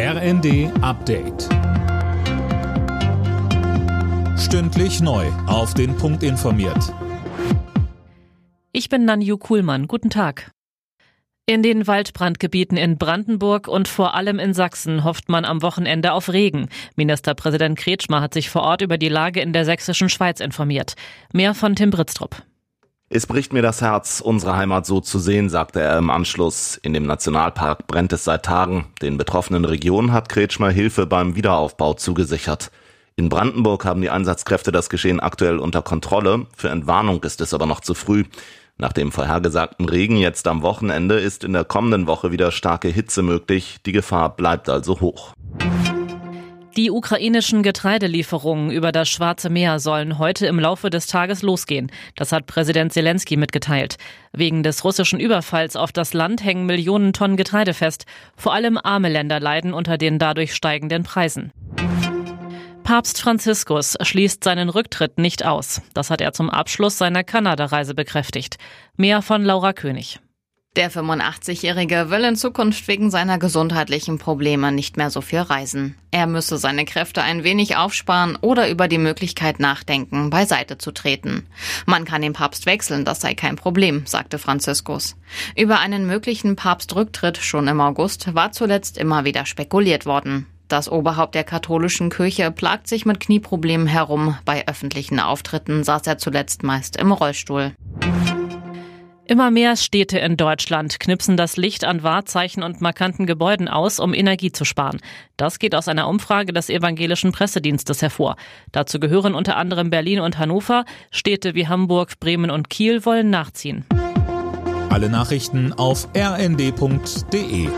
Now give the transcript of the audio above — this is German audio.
RND Update. Stündlich neu. Auf den Punkt informiert. Ich bin Nanju Kuhlmann. Guten Tag. In den Waldbrandgebieten in Brandenburg und vor allem in Sachsen hofft man am Wochenende auf Regen. Ministerpräsident Kretschmer hat sich vor Ort über die Lage in der sächsischen Schweiz informiert. Mehr von Tim Britztrup. Es bricht mir das Herz, unsere Heimat so zu sehen, sagte er im Anschluss. In dem Nationalpark brennt es seit Tagen. Den betroffenen Regionen hat Kretschmer Hilfe beim Wiederaufbau zugesichert. In Brandenburg haben die Einsatzkräfte das Geschehen aktuell unter Kontrolle. Für Entwarnung ist es aber noch zu früh. Nach dem vorhergesagten Regen jetzt am Wochenende ist in der kommenden Woche wieder starke Hitze möglich. Die Gefahr bleibt also hoch. Die ukrainischen Getreidelieferungen über das Schwarze Meer sollen heute im Laufe des Tages losgehen. Das hat Präsident Zelensky mitgeteilt. Wegen des russischen Überfalls auf das Land hängen Millionen Tonnen Getreide fest. Vor allem arme Länder leiden unter den dadurch steigenden Preisen. Papst Franziskus schließt seinen Rücktritt nicht aus. Das hat er zum Abschluss seiner Kanada-Reise bekräftigt. Mehr von Laura König. Der 85-Jährige will in Zukunft wegen seiner gesundheitlichen Probleme nicht mehr so viel reisen. Er müsse seine Kräfte ein wenig aufsparen oder über die Möglichkeit nachdenken, beiseite zu treten. Man kann den Papst wechseln, das sei kein Problem, sagte Franziskus. Über einen möglichen Papstrücktritt schon im August war zuletzt immer wieder spekuliert worden. Das Oberhaupt der katholischen Kirche plagt sich mit Knieproblemen herum. Bei öffentlichen Auftritten saß er zuletzt meist im Rollstuhl. Immer mehr Städte in Deutschland knipsen das Licht an Wahrzeichen und markanten Gebäuden aus, um Energie zu sparen. Das geht aus einer Umfrage des evangelischen Pressedienstes hervor. Dazu gehören unter anderem Berlin und Hannover. Städte wie Hamburg, Bremen und Kiel wollen nachziehen. Alle Nachrichten auf rnd.de